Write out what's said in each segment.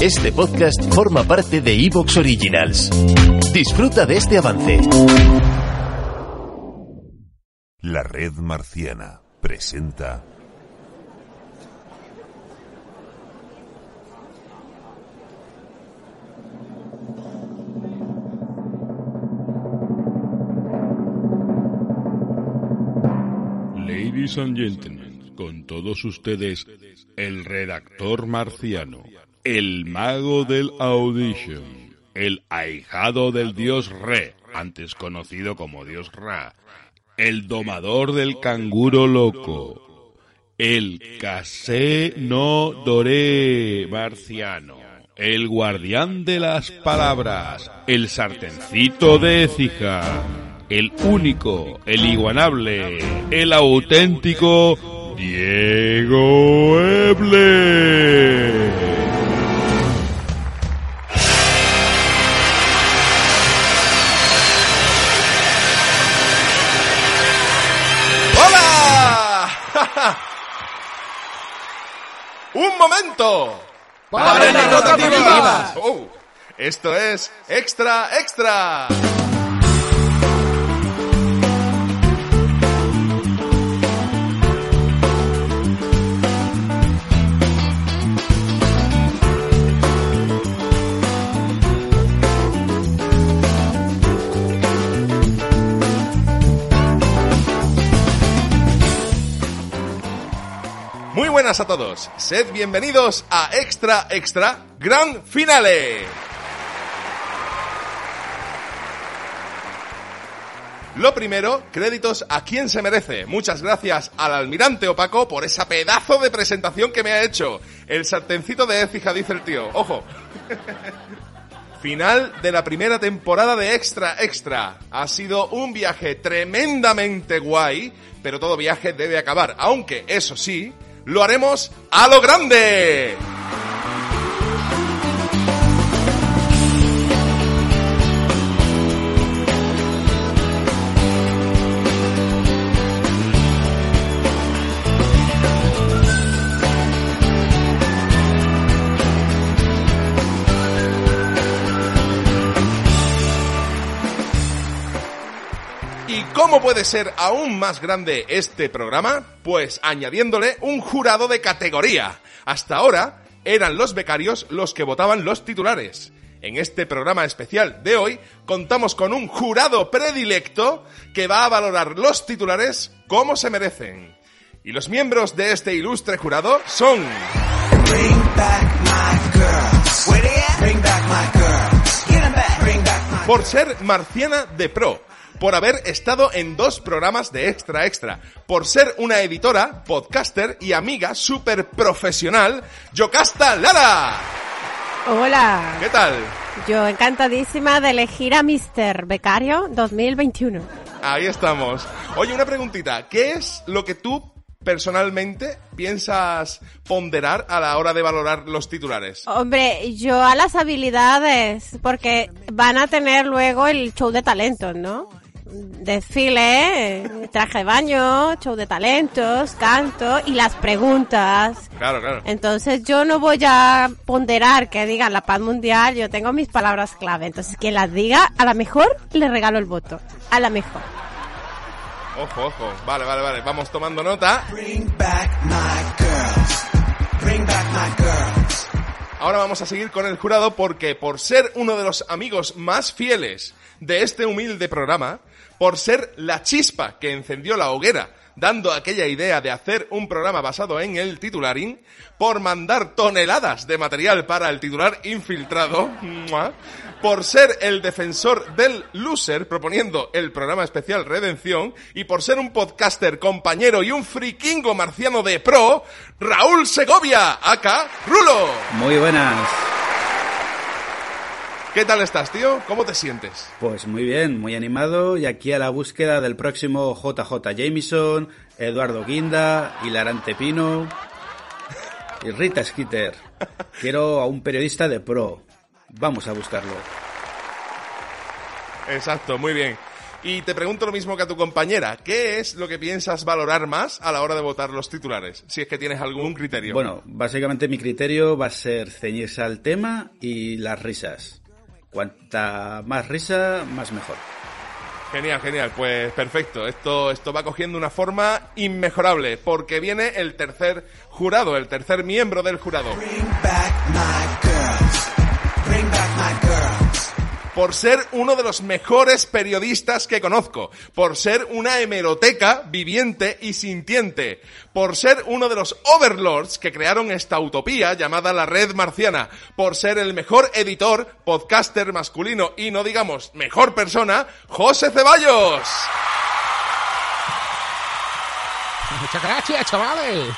Este podcast forma parte de Evox Originals. Disfruta de este avance. La red marciana presenta Ladies and gentlemen, con todos ustedes, el redactor marciano, el mago del audition, el ahijado del dios Re, antes conocido como dios Ra, el domador del canguro loco, el casé no doré marciano, el guardián de las palabras, el sartencito de Écija, el único, el iguanable, el auténtico Diego Eble. Momento! ¡Para rotativas! Oh, esto es Extra Extra. Buenas a todos. Sed bienvenidos a Extra Extra Gran Finale. Lo primero, créditos a quien se merece. Muchas gracias al almirante opaco por esa pedazo de presentación que me ha hecho. El sartencito de Écija, dice el tío. Ojo. Final de la primera temporada de Extra Extra. Ha sido un viaje tremendamente guay, pero todo viaje debe acabar. Aunque, eso sí, lo haremos a lo grande. Cómo puede ser aún más grande este programa? Pues añadiéndole un jurado de categoría. Hasta ahora eran los becarios los que votaban los titulares. En este programa especial de hoy contamos con un jurado predilecto que va a valorar los titulares como se merecen. Y los miembros de este ilustre jurado son... Por ser marciana de pro, por haber estado en dos programas de Extra Extra, por ser una editora, podcaster y amiga súper profesional, Yocasta Lara. Hola. ¿Qué tal? Yo encantadísima de elegir a Mr. Becario 2021. Ahí estamos. Oye, una preguntita. ¿Qué es lo que tú personalmente piensas ponderar a la hora de valorar los titulares? Hombre, yo a las habilidades, porque van a tener luego el show de talentos, ¿no? Desfile, traje de baño, show de talentos, canto y las preguntas. Claro, claro. Entonces yo no voy a ponderar que digan la paz mundial, yo tengo mis palabras clave. Entonces quien las diga, a la mejor le regalo el voto. A la mejor. Ojo, ojo. Vale, vale, vale. Vamos tomando nota. Ahora vamos a seguir con el jurado porque por ser uno de los amigos más fieles de este humilde programa, por ser la chispa que encendió la hoguera dando aquella idea de hacer un programa basado en el titularín, por mandar toneladas de material para el titular infiltrado, por ser el defensor del loser proponiendo el programa especial Redención y por ser un podcaster compañero y un frikingo marciano de pro, Raúl Segovia, acá Rulo. Muy buenas. ¿Qué tal estás, tío? ¿Cómo te sientes? Pues muy bien, muy animado y aquí a la búsqueda del próximo JJ Jameson, Eduardo Guinda, Hilarante Pino y Rita Skeeter. Quiero a un periodista de pro. Vamos a buscarlo. Exacto, muy bien. Y te pregunto lo mismo que a tu compañera. ¿Qué es lo que piensas valorar más a la hora de votar los titulares? Si es que tienes algún criterio. Bueno, básicamente mi criterio va a ser ceñirse al tema y las risas. Cuanta más risa, más mejor. Genial, genial. Pues perfecto. Esto, esto va cogiendo una forma inmejorable porque viene el tercer jurado, el tercer miembro del jurado. Por ser uno de los mejores periodistas que conozco, por ser una hemeroteca viviente y sintiente, por ser uno de los overlords que crearon esta utopía llamada la red marciana, por ser el mejor editor, podcaster masculino y no digamos mejor persona, José Ceballos. Muchas gracias, chavales.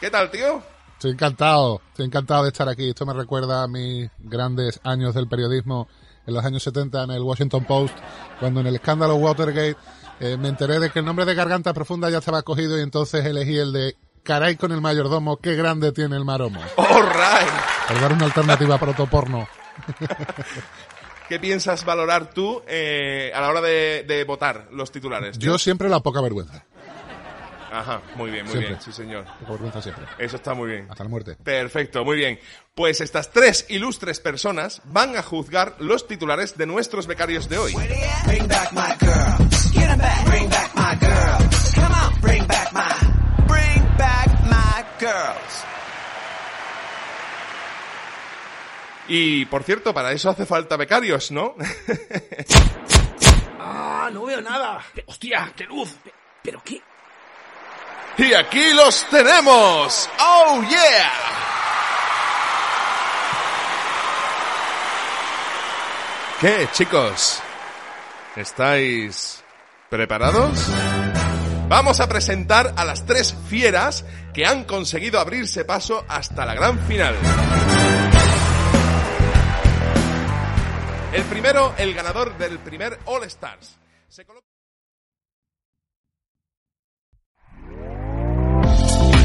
¿Qué tal, tío? Estoy encantado, estoy encantado de estar aquí. Esto me recuerda a mis grandes años del periodismo en los años 70 en el Washington Post, cuando en el escándalo Watergate eh, me enteré de que el nombre de Garganta Profunda ya estaba cogido y entonces elegí el de Caray con el mayordomo, qué grande tiene el maromo. All right. Para dar una alternativa protoporno. ¿Qué piensas valorar tú eh, a la hora de, de votar los titulares? tío? Yo siempre la poca vergüenza. Ajá, muy bien, muy Siempre. bien, sí señor. Vergüenza siempre. Eso está muy bien. Hasta la muerte. Perfecto, muy bien. Pues estas tres ilustres personas van a juzgar los titulares de nuestros becarios de hoy. Bring back my girls. Get back. Bring back my girls. Come on. Bring back my. Bring back my girls. Y por cierto, para eso hace falta becarios, ¿no? Ah, no veo nada. Hostia, qué luz. ¿Pero qué? Y aquí los tenemos. ¡Oh, yeah! ¿Qué, chicos? ¿Estáis preparados? Vamos a presentar a las tres fieras que han conseguido abrirse paso hasta la gran final. El primero, el ganador del primer All Stars.